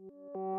you